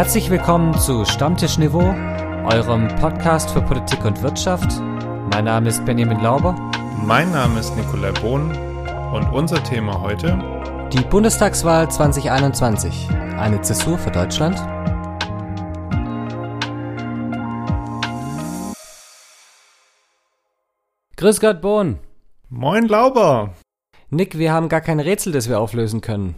Herzlich willkommen zu Stammtischniveau, eurem Podcast für Politik und Wirtschaft. Mein Name ist Benjamin Lauber. Mein Name ist Nikolai Bohn und unser Thema heute Die Bundestagswahl 2021. Eine Zäsur für Deutschland. Grüß Gott, Bohn. Moin Lauber. Nick, wir haben gar kein Rätsel, das wir auflösen können.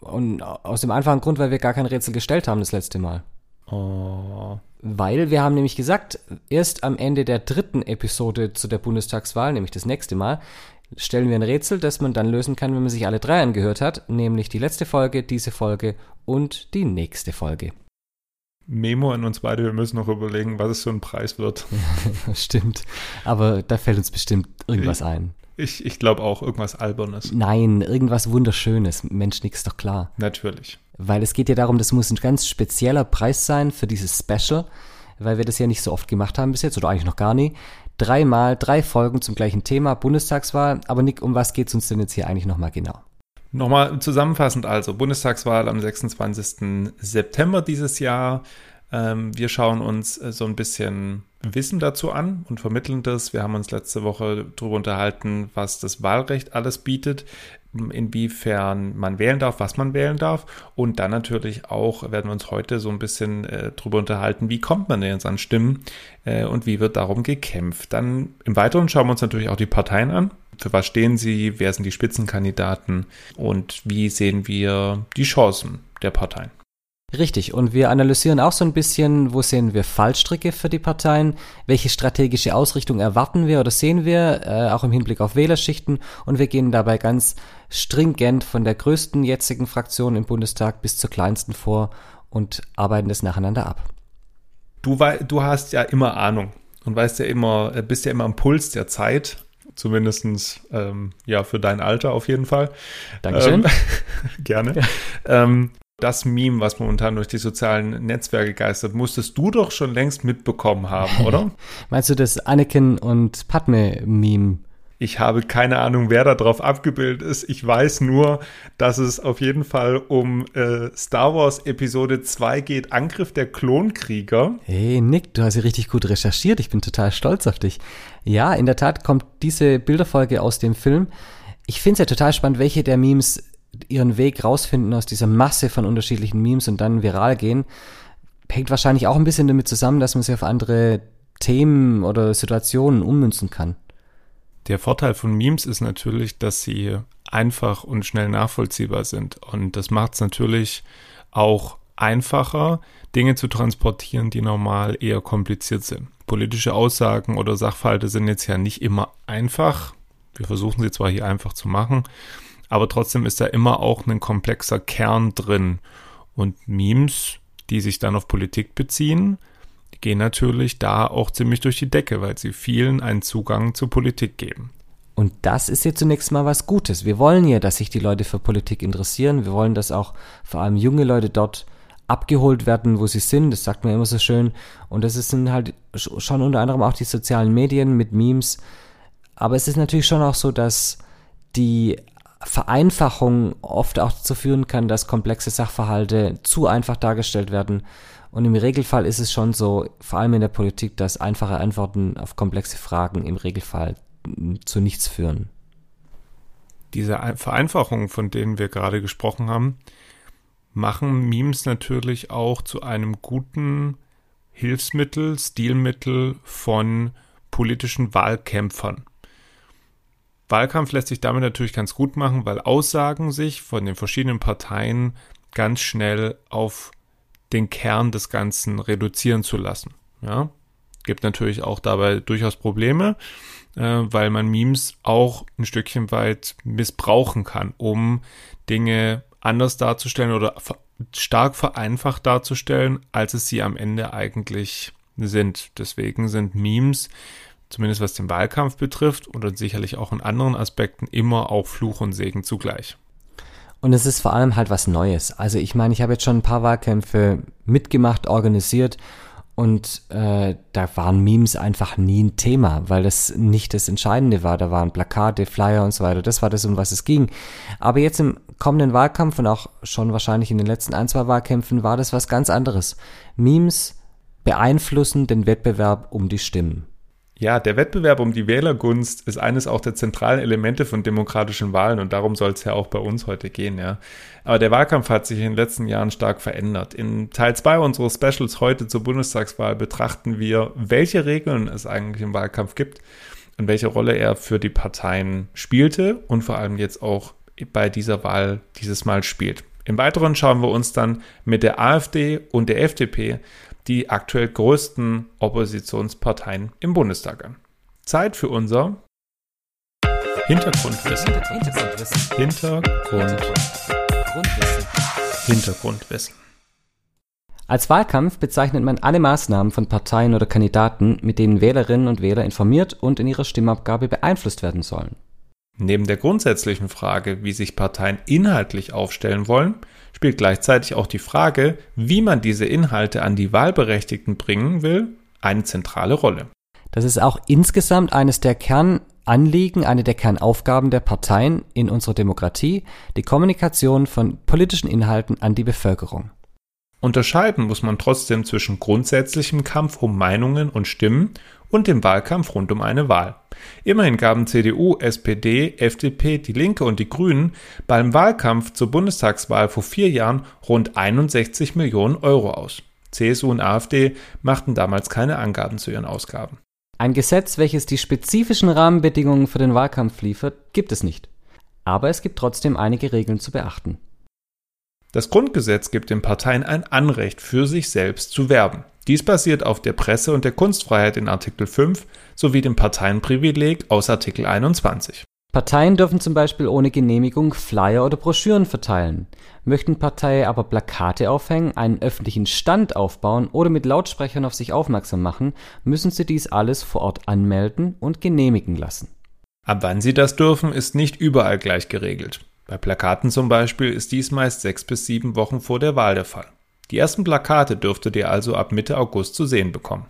Und aus dem einfachen Grund, weil wir gar kein Rätsel gestellt haben das letzte Mal. Oh. Weil wir haben nämlich gesagt, erst am Ende der dritten Episode zu der Bundestagswahl, nämlich das nächste Mal, stellen wir ein Rätsel, das man dann lösen kann, wenn man sich alle drei angehört hat, nämlich die letzte Folge, diese Folge und die nächste Folge. Memo an uns beide, wir müssen noch überlegen, was es für ein Preis wird. Stimmt. Aber da fällt uns bestimmt irgendwas ein. Ich, ich glaube auch irgendwas Albernes. Nein, irgendwas Wunderschönes. Mensch, nix doch klar. Natürlich. Weil es geht ja darum, das muss ein ganz spezieller Preis sein für dieses Special, weil wir das ja nicht so oft gemacht haben bis jetzt, oder eigentlich noch gar nie. Dreimal, drei Folgen zum gleichen Thema, Bundestagswahl. Aber Nick, um was geht's uns denn jetzt hier eigentlich nochmal genau? Nochmal zusammenfassend also, Bundestagswahl am 26. September dieses Jahr. Ähm, wir schauen uns äh, so ein bisschen Wissen dazu an und vermitteln das. Wir haben uns letzte Woche darüber unterhalten, was das Wahlrecht alles bietet, inwiefern man wählen darf, was man wählen darf. Und dann natürlich auch werden wir uns heute so ein bisschen äh, darüber unterhalten, wie kommt man denn jetzt an Stimmen äh, und wie wird darum gekämpft. Dann im Weiteren schauen wir uns natürlich auch die Parteien an. Für was stehen sie? Wer sind die Spitzenkandidaten? Und wie sehen wir die Chancen der Parteien? Richtig, und wir analysieren auch so ein bisschen, wo sehen wir Fallstricke für die Parteien, welche strategische Ausrichtung erwarten wir oder sehen wir, äh, auch im Hinblick auf Wählerschichten, und wir gehen dabei ganz stringent von der größten jetzigen Fraktion im Bundestag bis zur kleinsten vor und arbeiten das nacheinander ab. Du, du hast ja immer Ahnung und weißt ja immer, äh, bist ja immer am Puls der Zeit zumindestens ähm, ja für dein Alter auf jeden Fall. Dankeschön. Ähm, gerne. Ja. Ähm, das Meme, was momentan durch die sozialen Netzwerke geistert, musstest du doch schon längst mitbekommen haben, oder? Meinst du das Anakin und Padme-Meme? Ich habe keine Ahnung, wer da drauf abgebildet ist. Ich weiß nur, dass es auf jeden Fall um äh, Star Wars Episode 2 geht, Angriff der Klonkrieger. Hey Nick, du hast ja richtig gut recherchiert. Ich bin total stolz auf dich. Ja, in der Tat kommt diese Bilderfolge aus dem Film. Ich finde es ja total spannend, welche der Memes ihren Weg rausfinden aus dieser Masse von unterschiedlichen Memes und dann viral gehen, hängt wahrscheinlich auch ein bisschen damit zusammen, dass man sie auf andere Themen oder Situationen ummünzen kann. Der Vorteil von Memes ist natürlich, dass sie einfach und schnell nachvollziehbar sind. Und das macht es natürlich auch einfacher, Dinge zu transportieren, die normal eher kompliziert sind. Politische Aussagen oder Sachverhalte sind jetzt ja nicht immer einfach. Wir versuchen sie zwar hier einfach zu machen, aber trotzdem ist da immer auch ein komplexer Kern drin. Und Memes, die sich dann auf Politik beziehen, gehen natürlich da auch ziemlich durch die Decke, weil sie vielen einen Zugang zur Politik geben. Und das ist jetzt zunächst mal was Gutes. Wir wollen ja, dass sich die Leute für Politik interessieren. Wir wollen, dass auch vor allem junge Leute dort abgeholt werden, wo sie sind. Das sagt man immer so schön. Und das sind halt schon unter anderem auch die sozialen Medien mit Memes. Aber es ist natürlich schon auch so, dass die Vereinfachung oft auch dazu führen kann, dass komplexe Sachverhalte zu einfach dargestellt werden. Und im Regelfall ist es schon so, vor allem in der Politik, dass einfache Antworten auf komplexe Fragen im Regelfall zu nichts führen. Diese Vereinfachungen, von denen wir gerade gesprochen haben, machen Memes natürlich auch zu einem guten Hilfsmittel, Stilmittel von politischen Wahlkämpfern. Wahlkampf lässt sich damit natürlich ganz gut machen, weil Aussagen sich von den verschiedenen Parteien ganz schnell auf den Kern des Ganzen reduzieren zu lassen. Ja, gibt natürlich auch dabei durchaus Probleme, äh, weil man Memes auch ein Stückchen weit missbrauchen kann, um Dinge anders darzustellen oder stark vereinfacht darzustellen, als es sie am Ende eigentlich sind. Deswegen sind Memes zumindest was den Wahlkampf betrifft und sicherlich auch in anderen Aspekten immer auch Fluch und Segen zugleich. Und es ist vor allem halt was Neues. Also ich meine, ich habe jetzt schon ein paar Wahlkämpfe mitgemacht, organisiert Und äh, da waren Memes einfach nie ein Thema, weil das nicht das Entscheidende war. Da waren Plakate, Flyer und so weiter. Das war das, um was es ging. Aber jetzt im kommenden Wahlkampf und auch schon wahrscheinlich in den letzten ein, zwei Wahlkämpfen war das was ganz anderes. Memes beeinflussen den Wettbewerb um die Stimmen. Ja, der Wettbewerb um die Wählergunst ist eines auch der zentralen Elemente von demokratischen Wahlen und darum soll es ja auch bei uns heute gehen, ja. Aber der Wahlkampf hat sich in den letzten Jahren stark verändert. In Teil 2 unseres Specials heute zur Bundestagswahl betrachten wir, welche Regeln es eigentlich im Wahlkampf gibt und welche Rolle er für die Parteien spielte und vor allem jetzt auch bei dieser Wahl dieses Mal spielt. Im Weiteren schauen wir uns dann mit der AfD und der FDP die aktuell größten Oppositionsparteien im Bundestag an. Zeit für unser Hintergrundwissen. Hintergrundwissen. Hintergrundwissen. Hintergrundwissen. Als Wahlkampf bezeichnet man alle Maßnahmen von Parteien oder Kandidaten, mit denen Wählerinnen und Wähler informiert und in ihrer Stimmabgabe beeinflusst werden sollen. Neben der grundsätzlichen Frage, wie sich Parteien inhaltlich aufstellen wollen, spielt gleichzeitig auch die Frage, wie man diese Inhalte an die Wahlberechtigten bringen will, eine zentrale Rolle. Das ist auch insgesamt eines der Kernanliegen, eine der Kernaufgaben der Parteien in unserer Demokratie, die Kommunikation von politischen Inhalten an die Bevölkerung. Unterscheiden muss man trotzdem zwischen grundsätzlichem Kampf um Meinungen und Stimmen und dem Wahlkampf rund um eine Wahl. Immerhin gaben CDU, SPD, FDP, die Linke und die Grünen beim Wahlkampf zur Bundestagswahl vor vier Jahren rund 61 Millionen Euro aus. CSU und AfD machten damals keine Angaben zu ihren Ausgaben. Ein Gesetz, welches die spezifischen Rahmenbedingungen für den Wahlkampf liefert, gibt es nicht. Aber es gibt trotzdem einige Regeln zu beachten. Das Grundgesetz gibt den Parteien ein Anrecht, für sich selbst zu werben. Dies basiert auf der Presse- und der Kunstfreiheit in Artikel 5 sowie dem Parteienprivileg aus Artikel 21. Parteien dürfen zum Beispiel ohne Genehmigung Flyer oder Broschüren verteilen. Möchten Parteien aber Plakate aufhängen, einen öffentlichen Stand aufbauen oder mit Lautsprechern auf sich aufmerksam machen, müssen sie dies alles vor Ort anmelden und genehmigen lassen. Ab wann sie das dürfen, ist nicht überall gleich geregelt. Bei Plakaten zum Beispiel ist dies meist sechs bis sieben Wochen vor der Wahl der Fall. Die ersten Plakate dürftet ihr also ab Mitte August zu sehen bekommen.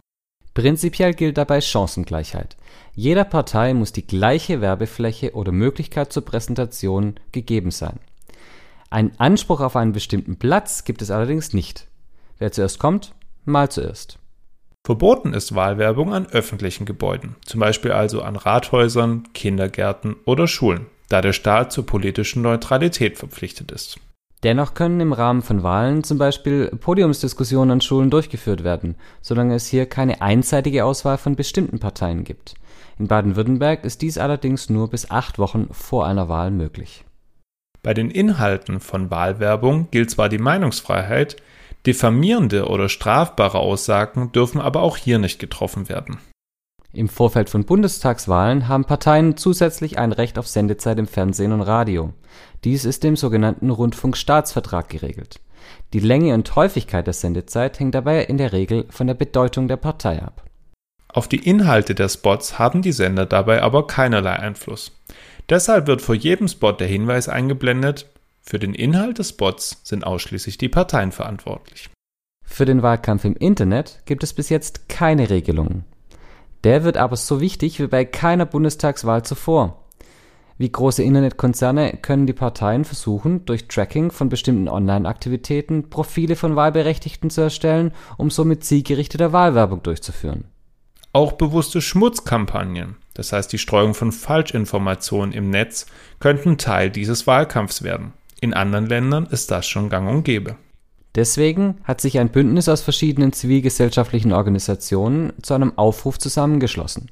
Prinzipiell gilt dabei Chancengleichheit. Jeder Partei muss die gleiche Werbefläche oder Möglichkeit zur Präsentation gegeben sein. Ein Anspruch auf einen bestimmten Platz gibt es allerdings nicht. Wer zuerst kommt, mal zuerst. Verboten ist Wahlwerbung an öffentlichen Gebäuden, zum Beispiel also an Rathäusern, Kindergärten oder Schulen, da der Staat zur politischen Neutralität verpflichtet ist. Dennoch können im Rahmen von Wahlen zum Beispiel Podiumsdiskussionen an Schulen durchgeführt werden, solange es hier keine einseitige Auswahl von bestimmten Parteien gibt. In Baden-Württemberg ist dies allerdings nur bis acht Wochen vor einer Wahl möglich. Bei den Inhalten von Wahlwerbung gilt zwar die Meinungsfreiheit, diffamierende oder strafbare Aussagen dürfen aber auch hier nicht getroffen werden. Im Vorfeld von Bundestagswahlen haben Parteien zusätzlich ein Recht auf Sendezeit im Fernsehen und Radio. Dies ist im sogenannten Rundfunkstaatsvertrag geregelt. Die Länge und Häufigkeit der Sendezeit hängt dabei in der Regel von der Bedeutung der Partei ab. Auf die Inhalte der Spots haben die Sender dabei aber keinerlei Einfluss. Deshalb wird vor jedem Spot der Hinweis eingeblendet, für den Inhalt des Spots sind ausschließlich die Parteien verantwortlich. Für den Wahlkampf im Internet gibt es bis jetzt keine Regelungen. Der wird aber so wichtig wie bei keiner Bundestagswahl zuvor. Wie große Internetkonzerne können die Parteien versuchen, durch Tracking von bestimmten Online-Aktivitäten Profile von Wahlberechtigten zu erstellen, um somit zielgerichtete Wahlwerbung durchzuführen. Auch bewusste Schmutzkampagnen, das heißt die Streuung von Falschinformationen im Netz, könnten Teil dieses Wahlkampfs werden. In anderen Ländern ist das schon gang und gäbe. Deswegen hat sich ein Bündnis aus verschiedenen zivilgesellschaftlichen Organisationen zu einem Aufruf zusammengeschlossen.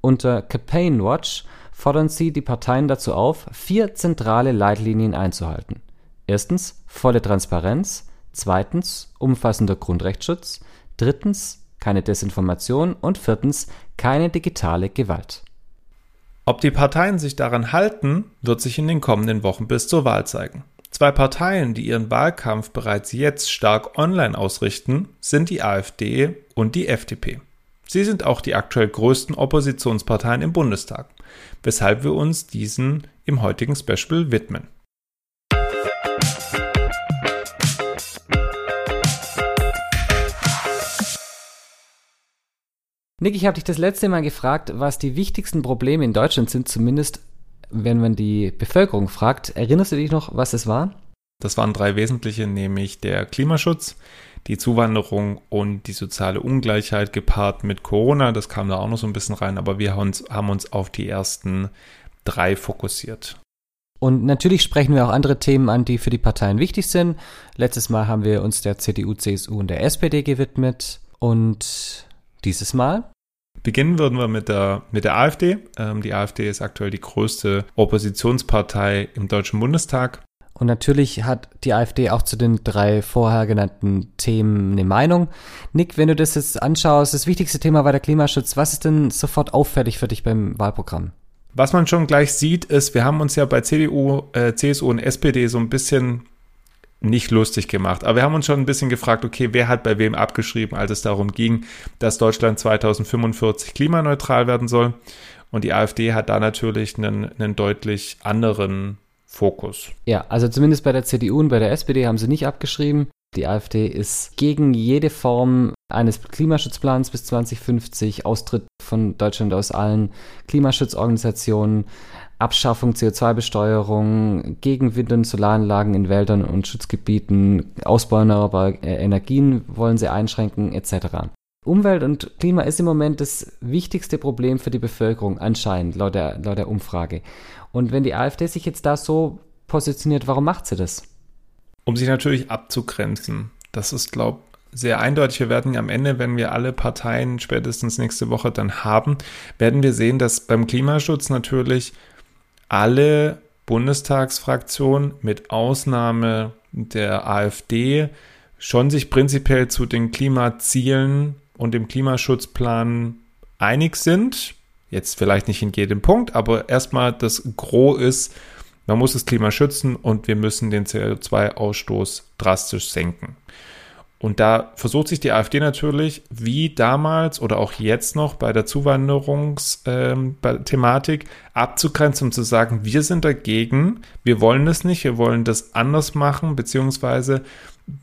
Unter Campaign Watch fordern sie die Parteien dazu auf, vier zentrale Leitlinien einzuhalten. Erstens volle Transparenz, zweitens umfassender Grundrechtsschutz, drittens keine Desinformation und viertens keine digitale Gewalt. Ob die Parteien sich daran halten, wird sich in den kommenden Wochen bis zur Wahl zeigen. Zwei Parteien, die ihren Wahlkampf bereits jetzt stark online ausrichten, sind die AfD und die FDP. Sie sind auch die aktuell größten Oppositionsparteien im Bundestag, weshalb wir uns diesen im heutigen Special widmen. Nick, ich habe dich das letzte Mal gefragt, was die wichtigsten Probleme in Deutschland sind, zumindest wenn man die Bevölkerung fragt. Erinnerst du dich noch, was es war? Das waren drei wesentliche, nämlich der Klimaschutz, die Zuwanderung und die soziale Ungleichheit gepaart mit Corona. Das kam da auch noch so ein bisschen rein, aber wir haben uns, haben uns auf die ersten drei fokussiert. Und natürlich sprechen wir auch andere Themen an, die für die Parteien wichtig sind. Letztes Mal haben wir uns der CDU, CSU und der SPD gewidmet. Und dieses Mal? Beginnen würden wir mit der, mit der AfD. Ähm, die AfD ist aktuell die größte Oppositionspartei im Deutschen Bundestag. Und natürlich hat die AfD auch zu den drei vorher genannten Themen eine Meinung. Nick, wenn du das jetzt anschaust, das wichtigste Thema war der Klimaschutz. Was ist denn sofort auffällig für dich beim Wahlprogramm? Was man schon gleich sieht, ist, wir haben uns ja bei CDU, äh, CSU und SPD so ein bisschen nicht lustig gemacht. Aber wir haben uns schon ein bisschen gefragt, okay, wer hat bei wem abgeschrieben, als es darum ging, dass Deutschland 2045 klimaneutral werden soll. Und die AfD hat da natürlich einen, einen deutlich anderen Fokus. Ja, also zumindest bei der CDU und bei der SPD haben sie nicht abgeschrieben. Die AfD ist gegen jede Form eines Klimaschutzplans bis 2050, Austritt von Deutschland aus allen Klimaschutzorganisationen, Abschaffung CO2-Besteuerung, gegen Wind- und Solaranlagen in Wäldern und Schutzgebieten, Ausbau erneuerbarer Energien wollen sie einschränken, etc. Umwelt und Klima ist im Moment das wichtigste Problem für die Bevölkerung, anscheinend, laut der, laut der Umfrage. Und wenn die AfD sich jetzt da so positioniert, warum macht sie das? Um sich natürlich abzugrenzen. Das ist, glaube ich, sehr eindeutig. Wir werden am Ende, wenn wir alle Parteien spätestens nächste Woche dann haben, werden wir sehen, dass beim Klimaschutz natürlich alle Bundestagsfraktionen mit Ausnahme der AfD schon sich prinzipiell zu den Klimazielen und dem Klimaschutzplan einig sind. Jetzt vielleicht nicht in jedem Punkt, aber erstmal das Gros ist, man muss das Klima schützen und wir müssen den CO2-Ausstoß drastisch senken. Und da versucht sich die AfD natürlich, wie damals oder auch jetzt noch bei der Zuwanderungsthematik, ähm, abzugrenzen und zu sagen, wir sind dagegen, wir wollen das nicht, wir wollen das anders machen, beziehungsweise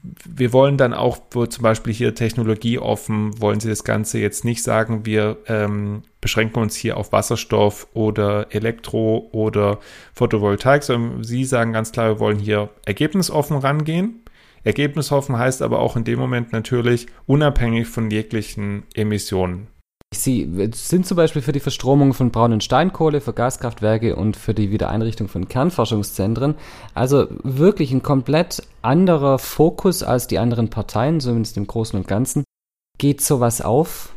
wir wollen dann auch, wo zum Beispiel hier Technologie offen, wollen sie das Ganze jetzt nicht sagen, wir ähm, beschränken uns hier auf Wasserstoff oder Elektro oder Photovoltaik, sondern sie sagen ganz klar, wir wollen hier ergebnisoffen rangehen Ergebnis hoffen heißt aber auch in dem Moment natürlich unabhängig von jeglichen Emissionen. Sie sind zum Beispiel für die Verstromung von braunen Steinkohle, für Gaskraftwerke und für die Wiedereinrichtung von Kernforschungszentren. Also wirklich ein komplett anderer Fokus als die anderen Parteien, zumindest im Großen und Ganzen. Geht sowas auf?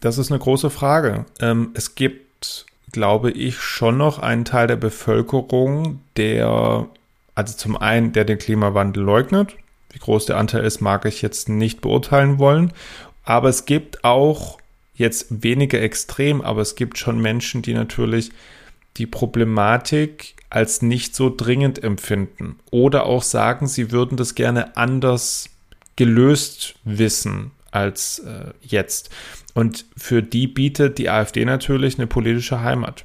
Das ist eine große Frage. Ähm, es gibt, glaube ich, schon noch einen Teil der Bevölkerung, der, also zum einen, der den Klimawandel leugnet. Wie groß der Anteil ist, mag ich jetzt nicht beurteilen wollen. Aber es gibt auch jetzt weniger extrem, aber es gibt schon Menschen, die natürlich die Problematik als nicht so dringend empfinden oder auch sagen, sie würden das gerne anders gelöst wissen als äh, jetzt. Und für die bietet die AfD natürlich eine politische Heimat.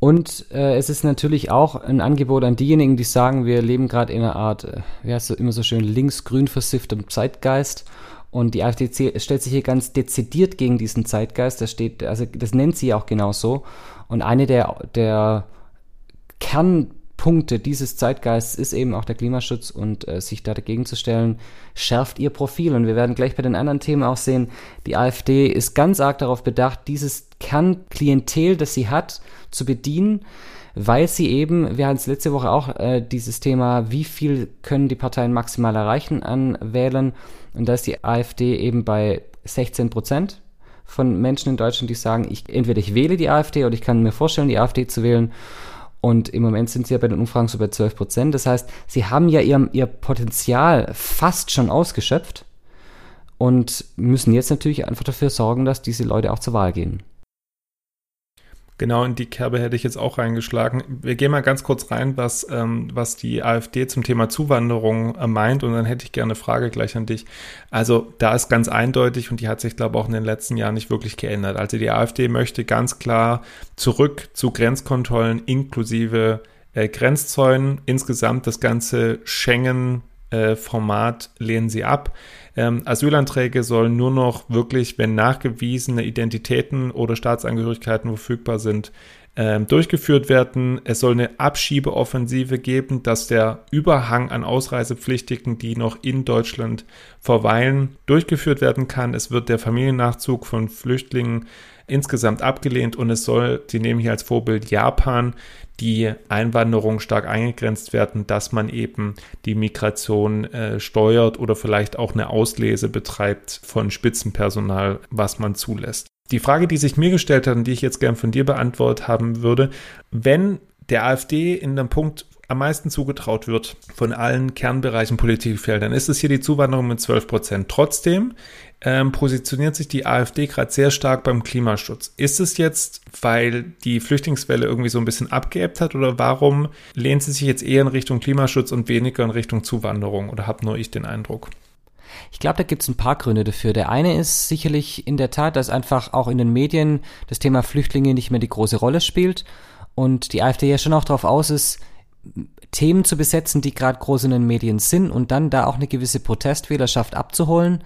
Und äh, es ist natürlich auch ein Angebot an diejenigen, die sagen, wir leben gerade in einer Art, äh, wie heißt es immer so schön, links-grün versifftem Zeitgeist. Und die AfD stellt sich hier ganz dezidiert gegen diesen Zeitgeist. Das steht, also das nennt sie auch genau so. Und eine der, der Kernpunkte dieses Zeitgeists ist eben auch der Klimaschutz und äh, sich da dagegen zu stellen, schärft ihr Profil. Und wir werden gleich bei den anderen Themen auch sehen, die AfD ist ganz arg darauf bedacht, dieses Kernklientel, das sie hat, zu bedienen, weil sie eben, wir hatten es letzte Woche auch äh, dieses Thema, wie viel können die Parteien maximal erreichen an Wählern und da ist die AfD eben bei 16 Prozent von Menschen in Deutschland, die sagen, ich, entweder ich wähle die AfD oder ich kann mir vorstellen, die AfD zu wählen. Und im Moment sind sie ja bei den Umfragen so bei 12 Prozent. Das heißt, sie haben ja ihr, ihr Potenzial fast schon ausgeschöpft und müssen jetzt natürlich einfach dafür sorgen, dass diese Leute auch zur Wahl gehen. Genau in die Kerbe hätte ich jetzt auch reingeschlagen. Wir gehen mal ganz kurz rein, was, ähm, was die AfD zum Thema Zuwanderung äh, meint und dann hätte ich gerne eine Frage gleich an dich. Also da ist ganz eindeutig und die hat sich, glaube ich, auch in den letzten Jahren nicht wirklich geändert. Also die AfD möchte ganz klar zurück zu Grenzkontrollen inklusive äh, Grenzzäunen, insgesamt das ganze Schengen Format lehnen sie ab. Ähm, Asylanträge sollen nur noch wirklich, wenn nachgewiesene Identitäten oder Staatsangehörigkeiten verfügbar sind, ähm, durchgeführt werden. Es soll eine Abschiebeoffensive geben, dass der Überhang an Ausreisepflichtigen, die noch in Deutschland verweilen, durchgeführt werden kann. Es wird der Familiennachzug von Flüchtlingen insgesamt abgelehnt und es soll, sie nehmen hier als Vorbild Japan, die Einwanderung stark eingegrenzt werden, dass man eben die Migration äh, steuert oder vielleicht auch eine Auslese betreibt von Spitzenpersonal, was man zulässt. Die Frage, die sich mir gestellt hat und die ich jetzt gern von dir beantwortet haben würde, wenn der AfD in dem Punkt am meisten zugetraut wird von allen Kernbereichen Politikfeldern, ist es hier die Zuwanderung mit 12 Prozent. Trotzdem ähm, positioniert sich die AfD gerade sehr stark beim Klimaschutz. Ist es jetzt, weil die Flüchtlingswelle irgendwie so ein bisschen abgeebbt hat oder warum lehnt sie sich jetzt eher in Richtung Klimaschutz und weniger in Richtung Zuwanderung oder habe nur ich den Eindruck? Ich glaube, da gibt es ein paar Gründe dafür. Der eine ist sicherlich in der Tat, dass einfach auch in den Medien das Thema Flüchtlinge nicht mehr die große Rolle spielt und die AfD ja schon auch darauf aus ist, Themen zu besetzen, die gerade groß in den Medien sind und dann da auch eine gewisse Protestwählerschaft abzuholen.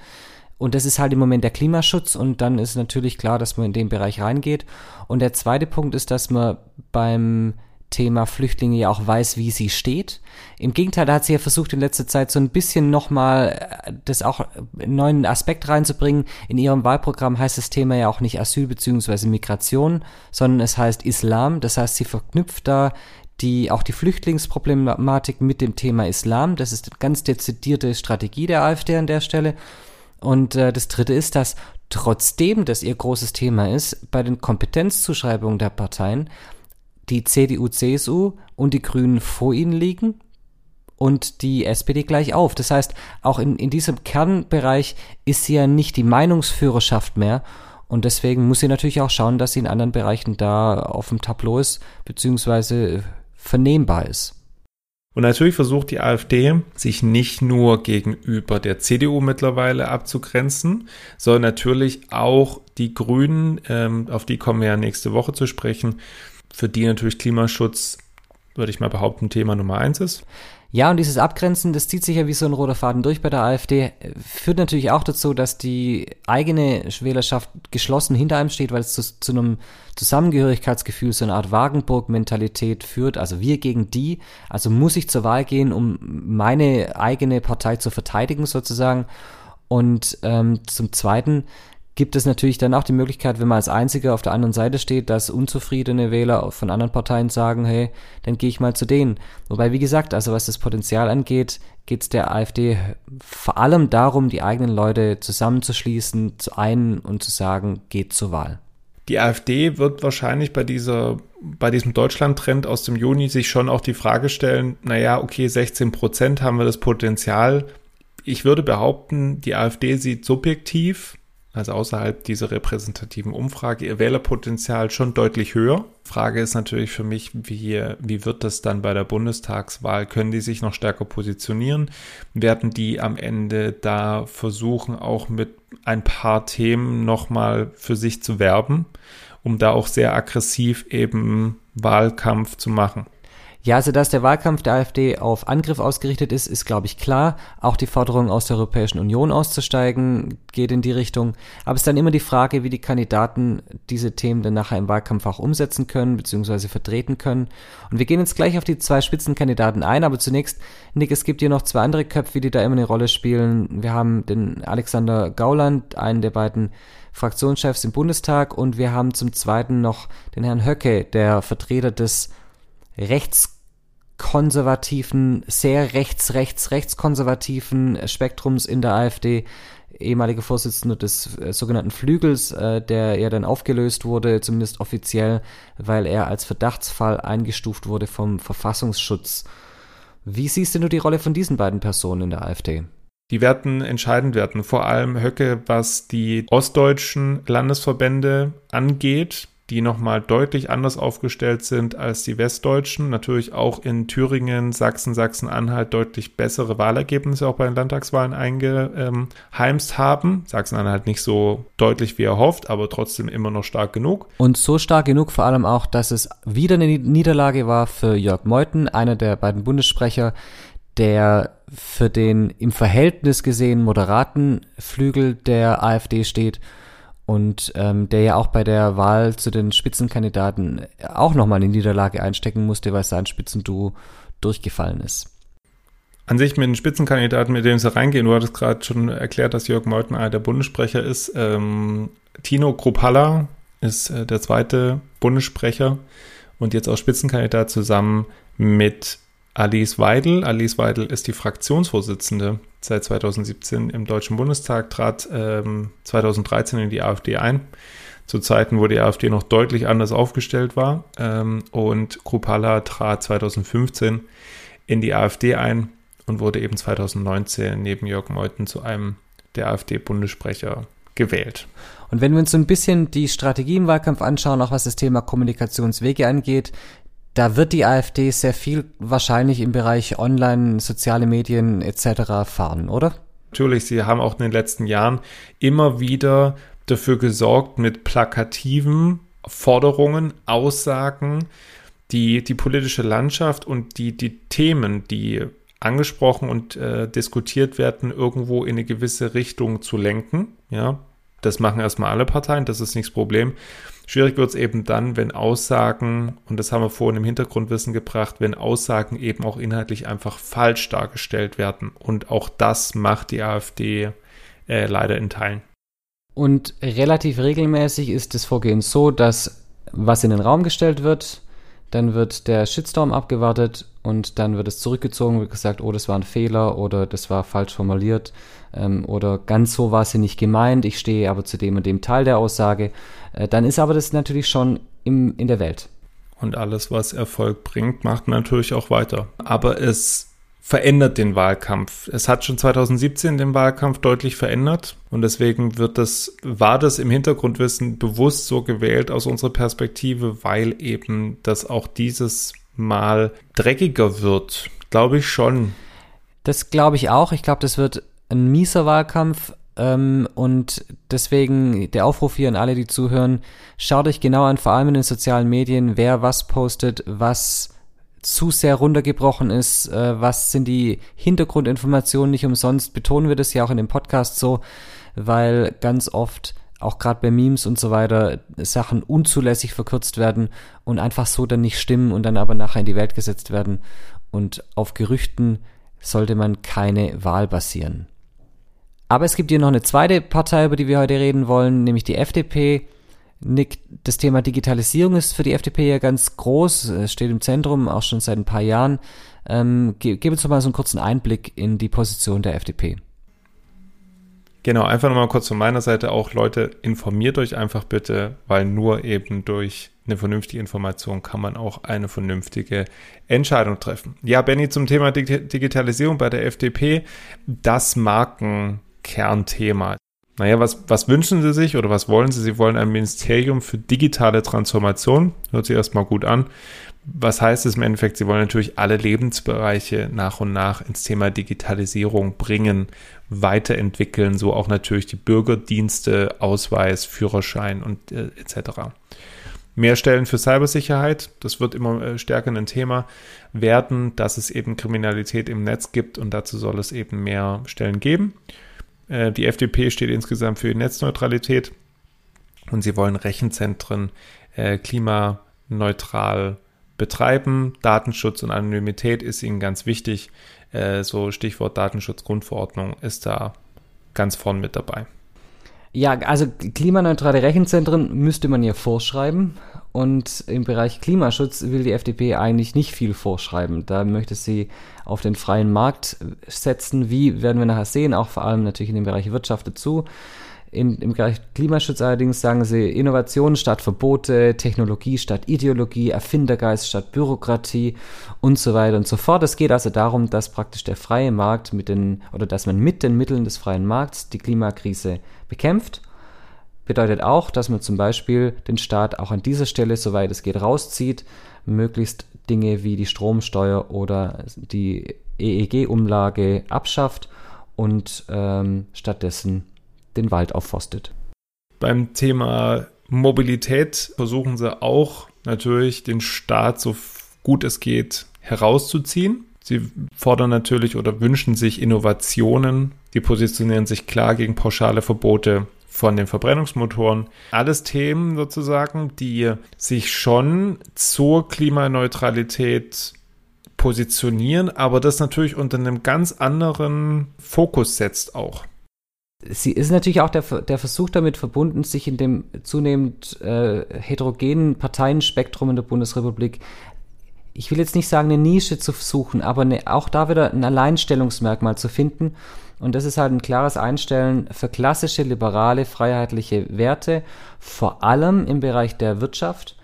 Und das ist halt im Moment der Klimaschutz und dann ist natürlich klar, dass man in den Bereich reingeht. Und der zweite Punkt ist, dass man beim Thema Flüchtlinge ja auch weiß, wie sie steht. Im Gegenteil, da hat sie ja versucht in letzter Zeit so ein bisschen nochmal äh, das auch einen neuen Aspekt reinzubringen. In ihrem Wahlprogramm heißt das Thema ja auch nicht Asyl beziehungsweise Migration, sondern es heißt Islam. Das heißt, sie verknüpft da die, auch die Flüchtlingsproblematik mit dem Thema Islam. Das ist eine ganz dezidierte Strategie der AfD an der Stelle. Und äh, das dritte ist, dass trotzdem das ihr großes Thema ist, bei den Kompetenzzuschreibungen der Parteien die CDU, CSU und die Grünen vor ihnen liegen und die SPD gleich auf. Das heißt, auch in, in diesem Kernbereich ist sie ja nicht die Meinungsführerschaft mehr. Und deswegen muss sie natürlich auch schauen, dass sie in anderen Bereichen da auf dem Tableau ist, beziehungsweise vernehmbar ist. Und natürlich versucht die AfD, sich nicht nur gegenüber der CDU mittlerweile abzugrenzen, sondern natürlich auch die Grünen, ähm, auf die kommen wir ja nächste Woche zu sprechen, für die natürlich Klimaschutz, würde ich mal behaupten, Thema Nummer eins ist. Ja, und dieses Abgrenzen, das zieht sich ja wie so ein roter Faden durch bei der AfD, führt natürlich auch dazu, dass die eigene Wählerschaft geschlossen hinter einem steht, weil es zu, zu einem Zusammengehörigkeitsgefühl, so eine Art Wagenburg-Mentalität führt, also wir gegen die, also muss ich zur Wahl gehen, um meine eigene Partei zu verteidigen sozusagen. Und ähm, zum Zweiten gibt es natürlich dann auch die Möglichkeit, wenn man als Einziger auf der anderen Seite steht, dass unzufriedene Wähler von anderen Parteien sagen, hey, dann gehe ich mal zu denen. Wobei, wie gesagt, also was das Potenzial angeht, geht es der AfD vor allem darum, die eigenen Leute zusammenzuschließen, zu einen und zu sagen, geht zur Wahl. Die AfD wird wahrscheinlich bei dieser, bei diesem Deutschland-Trend aus dem Juni sich schon auch die Frage stellen, naja, okay, 16 Prozent haben wir das Potenzial. Ich würde behaupten, die AfD sieht subjektiv also außerhalb dieser repräsentativen Umfrage, ihr Wählerpotenzial schon deutlich höher. Frage ist natürlich für mich, wie, wie wird das dann bei der Bundestagswahl? Können die sich noch stärker positionieren? Werden die am Ende da versuchen, auch mit ein paar Themen nochmal für sich zu werben, um da auch sehr aggressiv eben Wahlkampf zu machen? Ja, also dass der Wahlkampf der AfD auf Angriff ausgerichtet ist, ist, glaube ich, klar. Auch die Forderung aus der Europäischen Union auszusteigen geht in die Richtung. Aber es ist dann immer die Frage, wie die Kandidaten diese Themen dann nachher im Wahlkampf auch umsetzen können, beziehungsweise vertreten können. Und wir gehen jetzt gleich auf die zwei Spitzenkandidaten ein, aber zunächst, Nick, es gibt hier noch zwei andere Köpfe, die da immer eine Rolle spielen. Wir haben den Alexander Gauland, einen der beiden Fraktionschefs im Bundestag, und wir haben zum zweiten noch den Herrn Höcke, der Vertreter des rechtskonservativen, sehr rechts, rechts, rechtskonservativen Spektrums in der AfD, ehemalige Vorsitzende des äh, sogenannten Flügels, äh, der ja dann aufgelöst wurde, zumindest offiziell, weil er als Verdachtsfall eingestuft wurde vom Verfassungsschutz. Wie siehst du die Rolle von diesen beiden Personen in der AfD? Die werden entscheidend werden, vor allem Höcke, was die ostdeutschen Landesverbände angeht die nochmal deutlich anders aufgestellt sind als die Westdeutschen. Natürlich auch in Thüringen, Sachsen, Sachsen-Anhalt deutlich bessere Wahlergebnisse auch bei den Landtagswahlen eingeheimst haben. Sachsen-Anhalt nicht so deutlich wie er hofft, aber trotzdem immer noch stark genug. Und so stark genug vor allem auch, dass es wieder eine Niederlage war für Jörg Meuthen, einer der beiden Bundessprecher, der für den im Verhältnis gesehen moderaten Flügel der AfD steht und ähm, der ja auch bei der Wahl zu den Spitzenkandidaten auch nochmal eine Niederlage einstecken musste, weil sein Spitzenduo durchgefallen ist. An sich mit den Spitzenkandidaten, mit denen sie reingehen, du hattest gerade schon erklärt, dass Jörg Meuthen einer der Bundessprecher ist. Ähm, Tino Kropalla ist äh, der zweite Bundessprecher und jetzt auch Spitzenkandidat zusammen mit Alice Weidel. Alice Weidel ist die Fraktionsvorsitzende seit 2017 im Deutschen Bundestag, trat ähm, 2013 in die AfD ein, zu Zeiten, wo die AfD noch deutlich anders aufgestellt war. Ähm, und Krupalla trat 2015 in die AfD ein und wurde eben 2019 neben Jörg Meuthen zu einem der AfD-Bundessprecher gewählt. Und wenn wir uns so ein bisschen die Strategie im Wahlkampf anschauen, auch was das Thema Kommunikationswege angeht, da wird die AfD sehr viel wahrscheinlich im Bereich Online, soziale Medien etc. fahren, oder? Natürlich, sie haben auch in den letzten Jahren immer wieder dafür gesorgt, mit plakativen Forderungen, Aussagen, die die politische Landschaft und die, die Themen, die angesprochen und äh, diskutiert werden, irgendwo in eine gewisse Richtung zu lenken. Ja, das machen erstmal alle Parteien, das ist nicht das Problem. Schwierig wird es eben dann, wenn Aussagen, und das haben wir vorhin im Hintergrundwissen gebracht, wenn Aussagen eben auch inhaltlich einfach falsch dargestellt werden. Und auch das macht die AfD äh, leider in Teilen. Und relativ regelmäßig ist das Vorgehen so, dass was in den Raum gestellt wird, dann wird der Shitstorm abgewartet und dann wird es zurückgezogen, wird gesagt, oh, das war ein Fehler oder das war falsch formuliert ähm, oder ganz so war sie nicht gemeint, ich stehe aber zu dem und dem Teil der Aussage. Äh, dann ist aber das natürlich schon im, in der Welt. Und alles, was Erfolg bringt, macht man natürlich auch weiter. Aber es verändert den Wahlkampf. Es hat schon 2017 den Wahlkampf deutlich verändert und deswegen wird das, war das im Hintergrundwissen bewusst so gewählt aus unserer Perspektive, weil eben das auch dieses Mal dreckiger wird. Glaube ich schon. Das glaube ich auch. Ich glaube, das wird ein mieser Wahlkampf ähm, und deswegen der Aufruf hier an alle, die zuhören, schaut euch genau an, vor allem in den sozialen Medien, wer was postet, was zu sehr runtergebrochen ist, äh, was sind die Hintergrundinformationen nicht umsonst, betonen wir das ja auch in dem Podcast so, weil ganz oft auch gerade bei Memes und so weiter Sachen unzulässig verkürzt werden und einfach so dann nicht stimmen und dann aber nachher in die Welt gesetzt werden und auf Gerüchten sollte man keine Wahl basieren. Aber es gibt hier noch eine zweite Partei, über die wir heute reden wollen, nämlich die FDP Nick, das Thema Digitalisierung ist für die FDP ja ganz groß, steht im Zentrum, auch schon seit ein paar Jahren. Ähm, ge gib uns doch mal so einen kurzen Einblick in die Position der FDP. Genau, einfach nochmal kurz von meiner Seite auch, Leute, informiert euch einfach bitte, weil nur eben durch eine vernünftige Information kann man auch eine vernünftige Entscheidung treffen. Ja, Benny, zum Thema Dig Digitalisierung bei der FDP, das Markenkernthema. Naja, was, was wünschen Sie sich oder was wollen Sie? Sie wollen ein Ministerium für digitale Transformation. Hört sich erstmal gut an. Was heißt es im Endeffekt? Sie wollen natürlich alle Lebensbereiche nach und nach ins Thema Digitalisierung bringen, weiterentwickeln, so auch natürlich die Bürgerdienste, Ausweis, Führerschein und äh, etc. Mehr Stellen für Cybersicherheit, das wird immer äh, stärker ein Thema werden, dass es eben Kriminalität im Netz gibt und dazu soll es eben mehr Stellen geben. Äh, die FDP steht insgesamt für Netzneutralität und sie wollen Rechenzentren äh, klimaneutral betreiben. Datenschutz und Anonymität ist ihnen ganz wichtig. Äh, so Stichwort Datenschutzgrundverordnung ist da ganz vorn mit dabei. Ja, also klimaneutrale Rechenzentren müsste man ja vorschreiben. Und im Bereich Klimaschutz will die FDP eigentlich nicht viel vorschreiben. Da möchte sie auf den freien Markt setzen. Wie werden wir nachher sehen, auch vor allem natürlich in dem Bereich Wirtschaft dazu. In, Im Bereich Klimaschutz allerdings sagen sie Innovation statt Verbote, Technologie statt Ideologie, Erfindergeist statt Bürokratie und so weiter und so fort. Es geht also darum, dass praktisch der freie Markt mit den, oder dass man mit den Mitteln des freien Markts die Klimakrise bekämpft. Bedeutet auch, dass man zum Beispiel den Staat auch an dieser Stelle, soweit es geht, rauszieht, möglichst Dinge wie die Stromsteuer oder die EEG-Umlage abschafft und ähm, stattdessen den Wald aufforstet. Beim Thema Mobilität versuchen sie auch natürlich den Staat so gut es geht herauszuziehen. Sie fordern natürlich oder wünschen sich Innovationen. Die positionieren sich klar gegen pauschale Verbote von den Verbrennungsmotoren. Alles Themen sozusagen, die sich schon zur Klimaneutralität positionieren, aber das natürlich unter einem ganz anderen Fokus setzt auch. Sie ist natürlich auch der, der Versuch damit verbunden, sich in dem zunehmend äh, heterogenen Parteienspektrum in der Bundesrepublik, ich will jetzt nicht sagen, eine Nische zu suchen, aber eine, auch da wieder ein Alleinstellungsmerkmal zu finden. Und das ist halt ein klares Einstellen für klassische, liberale, freiheitliche Werte, vor allem im Bereich der Wirtschaft,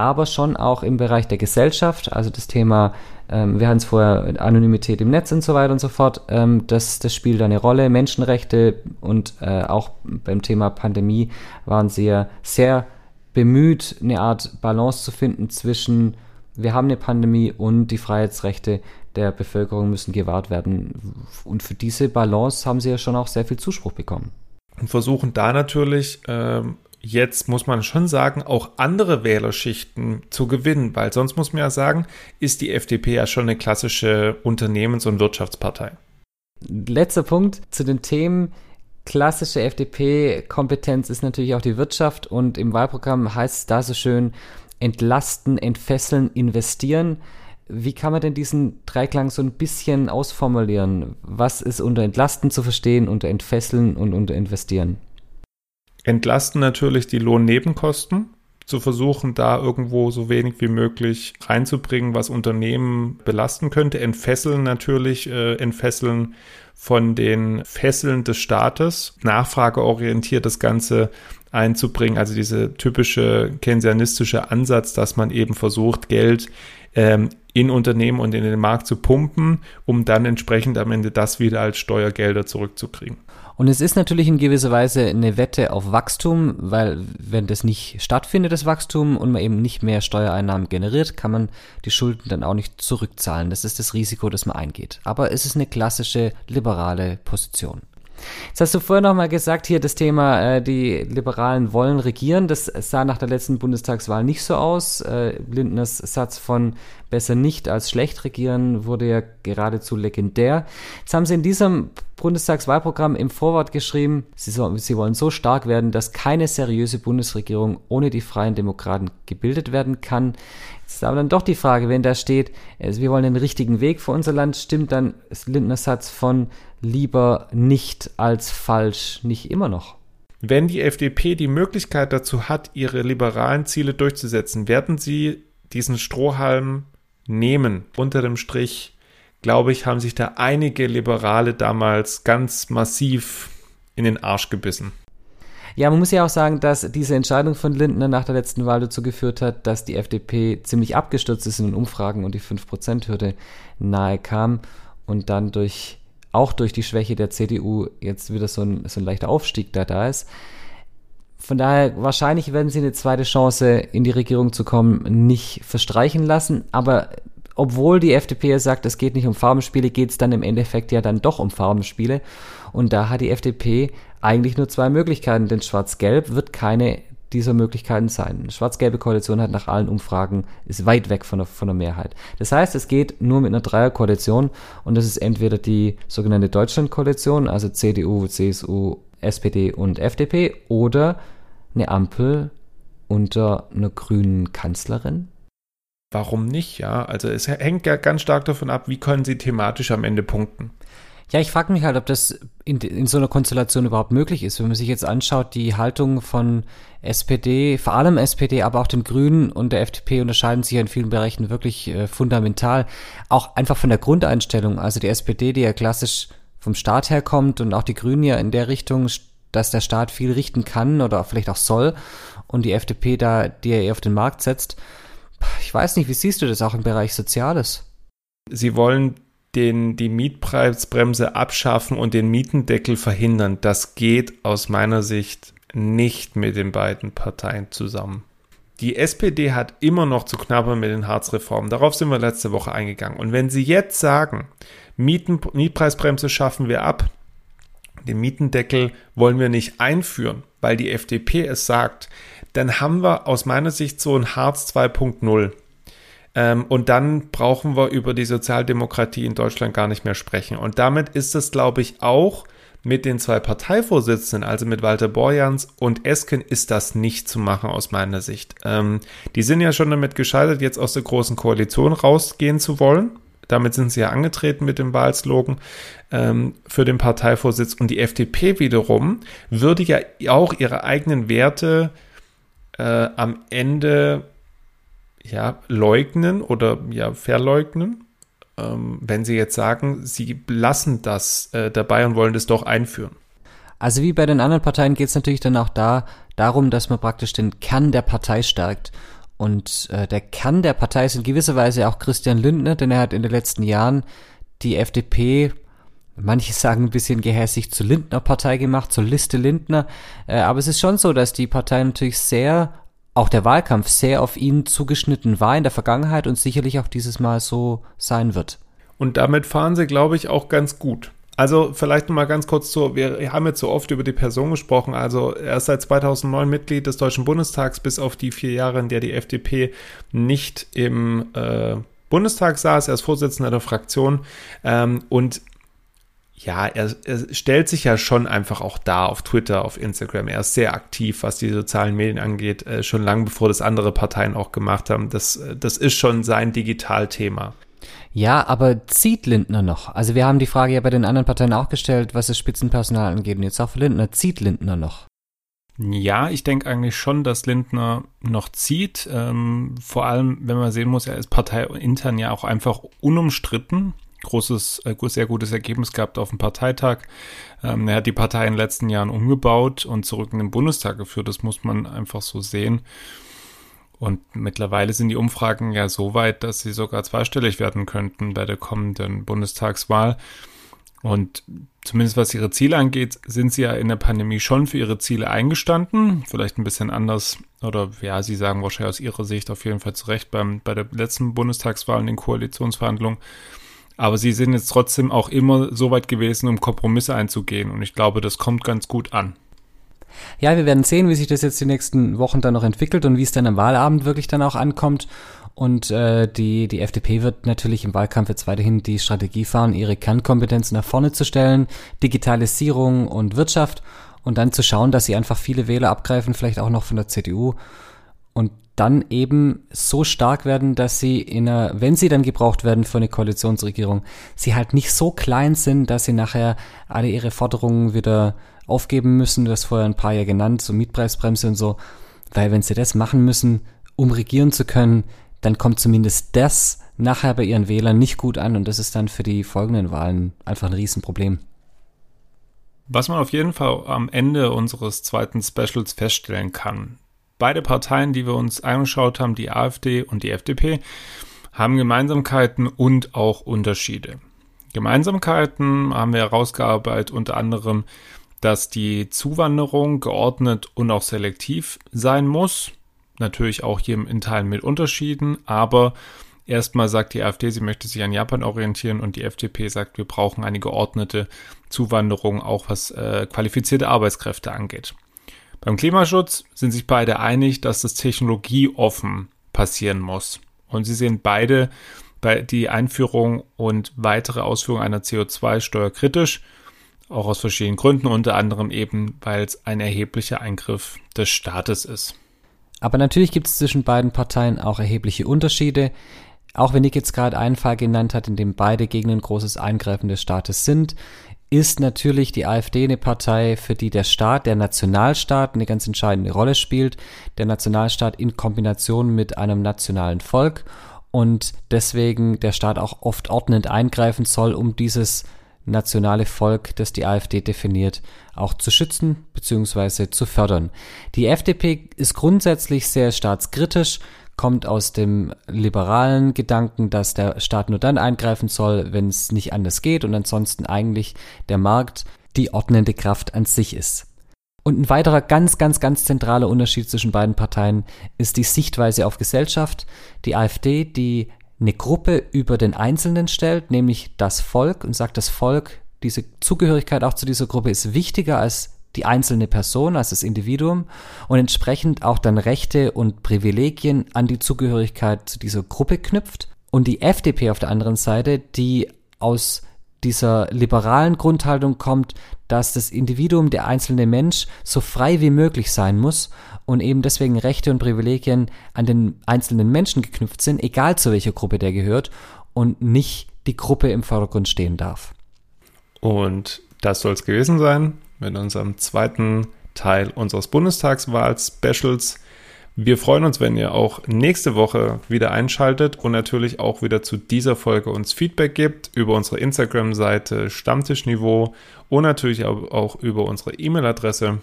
aber schon auch im Bereich der Gesellschaft, also das Thema ähm, wir hatten es vorher, Anonymität im Netz und so weiter und so fort, ähm, das, das spielt eine Rolle. Menschenrechte und äh, auch beim Thema Pandemie waren sie ja sehr bemüht, eine Art Balance zu finden zwischen wir haben eine Pandemie und die Freiheitsrechte der Bevölkerung müssen gewahrt werden. Und für diese Balance haben sie ja schon auch sehr viel Zuspruch bekommen. Und versuchen da natürlich ähm, jetzt muss man schon sagen, auch andere Wählerschichten zu gewinnen, weil sonst muss man ja sagen, ist die FDP ja schon eine klassische Unternehmens- und Wirtschaftspartei. Letzter Punkt zu den Themen. Klassische FDP-Kompetenz ist natürlich auch die Wirtschaft und im Wahlprogramm heißt es da so schön, entlasten, entfesseln, investieren. Wie kann man denn diesen Dreiklang so ein bisschen ausformulieren? Was ist unter entlasten zu verstehen, unter entfesseln und unter investieren? Entlasten natürlich die Lohnnebenkosten, zu versuchen, da irgendwo so wenig wie möglich reinzubringen, was Unternehmen belasten könnte. Entfesseln natürlich, äh, entfesseln von den Fesseln des Staates, nachfrageorientiert das Ganze einzubringen, also diese typische keynesianistische Ansatz, dass man eben versucht, Geld ähm, in Unternehmen und in den Markt zu pumpen, um dann entsprechend am Ende das wieder als Steuergelder zurückzukriegen. Und es ist natürlich in gewisser Weise eine Wette auf Wachstum, weil wenn das nicht stattfindet, das Wachstum, und man eben nicht mehr Steuereinnahmen generiert, kann man die Schulden dann auch nicht zurückzahlen. Das ist das Risiko, das man eingeht. Aber es ist eine klassische liberale Position. Jetzt hast du vorher nochmal gesagt, hier das Thema, äh, die Liberalen wollen regieren. Das sah nach der letzten Bundestagswahl nicht so aus. Äh, Lindners Satz von besser nicht als schlecht regieren wurde ja geradezu legendär. Jetzt haben sie in diesem Bundestagswahlprogramm im Vorwort geschrieben, sie, so, sie wollen so stark werden, dass keine seriöse Bundesregierung ohne die Freien Demokraten gebildet werden kann. Jetzt ist aber dann doch die Frage, wenn da steht, wir wollen den richtigen Weg für unser Land, stimmt dann Lindners Satz von lieber nicht als falsch nicht immer noch? Wenn die FDP die Möglichkeit dazu hat, ihre liberalen Ziele durchzusetzen, werden sie diesen Strohhalm nehmen. Unter dem Strich, glaube ich, haben sich da einige Liberale damals ganz massiv in den Arsch gebissen. Ja, man muss ja auch sagen, dass diese Entscheidung von Lindner nach der letzten Wahl dazu geführt hat, dass die FDP ziemlich abgestürzt ist in den Umfragen und die 5%-Hürde nahe kam und dann durch auch durch die Schwäche der CDU jetzt wieder so ein, so ein leichter Aufstieg da da ist. Von daher, wahrscheinlich werden sie eine zweite Chance, in die Regierung zu kommen, nicht verstreichen lassen. Aber obwohl die FDP sagt, es geht nicht um Farbenspiele, geht es dann im Endeffekt ja dann doch um Farbenspiele. Und da hat die FDP eigentlich nur zwei Möglichkeiten, denn Schwarz-Gelb wird keine dieser Möglichkeiten sein. Eine schwarz-gelbe Koalition hat nach allen Umfragen, ist weit weg von der, von der Mehrheit. Das heißt, es geht nur mit einer Dreierkoalition und das ist entweder die sogenannte Deutschlandkoalition, also CDU, CSU, SPD und FDP, oder eine Ampel unter einer grünen Kanzlerin. Warum nicht, ja? Also es hängt ja ganz stark davon ab, wie können sie thematisch am Ende punkten. Ja, ich frage mich halt, ob das in, in so einer Konstellation überhaupt möglich ist. Wenn man sich jetzt anschaut, die Haltung von SPD, vor allem SPD, aber auch den Grünen und der FDP unterscheiden sich ja in vielen Bereichen wirklich äh, fundamental. Auch einfach von der Grundeinstellung. Also die SPD, die ja klassisch vom Staat herkommt und auch die Grünen ja in der Richtung, dass der Staat viel richten kann oder vielleicht auch soll. Und die FDP da, die ja eher auf den Markt setzt. Ich weiß nicht, wie siehst du das auch im Bereich Soziales? Sie wollen den, die Mietpreisbremse abschaffen und den Mietendeckel verhindern, das geht aus meiner Sicht nicht mit den beiden Parteien zusammen. Die SPD hat immer noch zu knabbern mit den Harzreformen. Darauf sind wir letzte Woche eingegangen. Und wenn Sie jetzt sagen, Mieten, Mietpreisbremse schaffen wir ab, den Mietendeckel wollen wir nicht einführen, weil die FDP es sagt, dann haben wir aus meiner Sicht so ein Harz 2.0. Ähm, und dann brauchen wir über die Sozialdemokratie in Deutschland gar nicht mehr sprechen. Und damit ist es, glaube ich, auch mit den zwei Parteivorsitzenden, also mit Walter Borjans und Esken, ist das nicht zu machen aus meiner Sicht. Ähm, die sind ja schon damit gescheitert, jetzt aus der großen Koalition rausgehen zu wollen. Damit sind sie ja angetreten mit dem Wahlslogan ähm, für den Parteivorsitz. Und die FDP wiederum würde ja auch ihre eigenen Werte äh, am Ende ja leugnen oder ja verleugnen ähm, wenn Sie jetzt sagen, Sie lassen das äh, dabei und wollen das doch einführen? Also wie bei den anderen Parteien geht es natürlich dann auch da darum, dass man praktisch den Kern der Partei stärkt. Und äh, der Kern der Partei ist in gewisser Weise auch Christian Lindner, denn er hat in den letzten Jahren die FDP, manche sagen ein bisschen gehässig, zur Lindner-Partei gemacht, zur Liste Lindner. Äh, aber es ist schon so, dass die Partei natürlich sehr auch der Wahlkampf sehr auf ihn zugeschnitten war in der Vergangenheit und sicherlich auch dieses Mal so sein wird. Und damit fahren sie, glaube ich, auch ganz gut. Also vielleicht noch mal ganz kurz zu, wir haben jetzt so oft über die Person gesprochen, also er ist seit 2009 Mitglied des Deutschen Bundestags, bis auf die vier Jahre, in der die FDP nicht im äh, Bundestag saß, er ist Vorsitzender der Fraktion ähm, und ja, er, er, stellt sich ja schon einfach auch da auf Twitter, auf Instagram. Er ist sehr aktiv, was die sozialen Medien angeht, äh, schon lange bevor das andere Parteien auch gemacht haben. Das, äh, das ist schon sein Digitalthema. Ja, aber zieht Lindner noch? Also wir haben die Frage ja bei den anderen Parteien auch gestellt, was das Spitzenpersonal angeht. Und jetzt auch für Lindner. Zieht Lindner noch? Ja, ich denke eigentlich schon, dass Lindner noch zieht. Ähm, vor allem, wenn man sehen muss, er ist parteiintern ja auch einfach unumstritten großes, äh, sehr gutes Ergebnis gehabt auf dem Parteitag. Ähm, er hat die Partei in den letzten Jahren umgebaut und zurück in den Bundestag geführt. Das muss man einfach so sehen. Und mittlerweile sind die Umfragen ja so weit, dass sie sogar zweistellig werden könnten bei der kommenden Bundestagswahl. Und zumindest was ihre Ziele angeht, sind sie ja in der Pandemie schon für ihre Ziele eingestanden. Vielleicht ein bisschen anders oder ja, sie sagen wahrscheinlich aus ihrer Sicht auf jeden Fall zu Recht beim, bei der letzten Bundestagswahl in den Koalitionsverhandlungen. Aber sie sind jetzt trotzdem auch immer so weit gewesen, um Kompromisse einzugehen. Und ich glaube, das kommt ganz gut an. Ja, wir werden sehen, wie sich das jetzt die nächsten Wochen dann noch entwickelt und wie es dann am Wahlabend wirklich dann auch ankommt. Und äh, die, die FDP wird natürlich im Wahlkampf jetzt weiterhin die Strategie fahren, ihre Kernkompetenzen nach vorne zu stellen, Digitalisierung und Wirtschaft und dann zu schauen, dass sie einfach viele Wähler abgreifen, vielleicht auch noch von der CDU. Und dann eben so stark werden, dass sie in einer, wenn sie dann gebraucht werden für eine Koalitionsregierung, sie halt nicht so klein sind, dass sie nachher alle ihre Forderungen wieder aufgeben müssen. Du hast vorher ein paar ja genannt, so Mietpreisbremse und so. Weil wenn sie das machen müssen, um regieren zu können, dann kommt zumindest das nachher bei ihren Wählern nicht gut an und das ist dann für die folgenden Wahlen einfach ein Riesenproblem. Was man auf jeden Fall am Ende unseres zweiten Specials feststellen kann, Beide Parteien, die wir uns angeschaut haben, die AfD und die FDP, haben Gemeinsamkeiten und auch Unterschiede. Gemeinsamkeiten haben wir herausgearbeitet unter anderem, dass die Zuwanderung geordnet und auch selektiv sein muss. Natürlich auch hier in Teilen mit Unterschieden, aber erstmal sagt die AfD, sie möchte sich an Japan orientieren und die FDP sagt, wir brauchen eine geordnete Zuwanderung, auch was äh, qualifizierte Arbeitskräfte angeht. Beim Klimaschutz sind sich beide einig, dass das technologieoffen passieren muss. Und sie sehen beide bei die Einführung und weitere Ausführung einer CO2-Steuer kritisch, auch aus verschiedenen Gründen, unter anderem eben, weil es ein erheblicher Eingriff des Staates ist. Aber natürlich gibt es zwischen beiden Parteien auch erhebliche Unterschiede. Auch wenn Nick jetzt gerade einen Fall genannt hat, in dem beide gegen ein großes Eingreifen des Staates sind, ist natürlich die AfD eine Partei, für die der Staat, der Nationalstaat eine ganz entscheidende Rolle spielt. Der Nationalstaat in Kombination mit einem nationalen Volk und deswegen der Staat auch oft ordnend eingreifen soll, um dieses nationale Volk, das die AfD definiert, auch zu schützen bzw. zu fördern. Die FDP ist grundsätzlich sehr staatskritisch, kommt aus dem liberalen Gedanken, dass der Staat nur dann eingreifen soll, wenn es nicht anders geht und ansonsten eigentlich der Markt die ordnende Kraft an sich ist. Und ein weiterer ganz, ganz, ganz zentraler Unterschied zwischen beiden Parteien ist die Sichtweise auf Gesellschaft. Die AfD, die eine Gruppe über den Einzelnen stellt, nämlich das Volk und sagt, das Volk, diese Zugehörigkeit auch zu dieser Gruppe ist wichtiger als die einzelne Person, als das Individuum und entsprechend auch dann Rechte und Privilegien an die Zugehörigkeit zu dieser Gruppe knüpft. Und die FDP auf der anderen Seite, die aus dieser liberalen Grundhaltung kommt, dass das Individuum, der einzelne Mensch, so frei wie möglich sein muss und eben deswegen Rechte und Privilegien an den einzelnen Menschen geknüpft sind, egal zu welcher Gruppe der gehört und nicht die Gruppe im Vordergrund stehen darf. Und das soll es gewesen sein mit unserem zweiten Teil unseres Bundestagswahl-Specials. Wir freuen uns, wenn ihr auch nächste Woche wieder einschaltet und natürlich auch wieder zu dieser Folge uns Feedback gibt über unsere Instagram-Seite Stammtischniveau und natürlich auch über unsere E-Mail-Adresse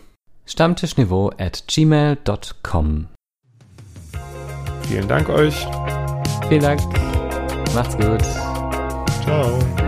stammtischniveau at gmail.com. Vielen Dank euch. Vielen Dank. Macht's gut. Ciao.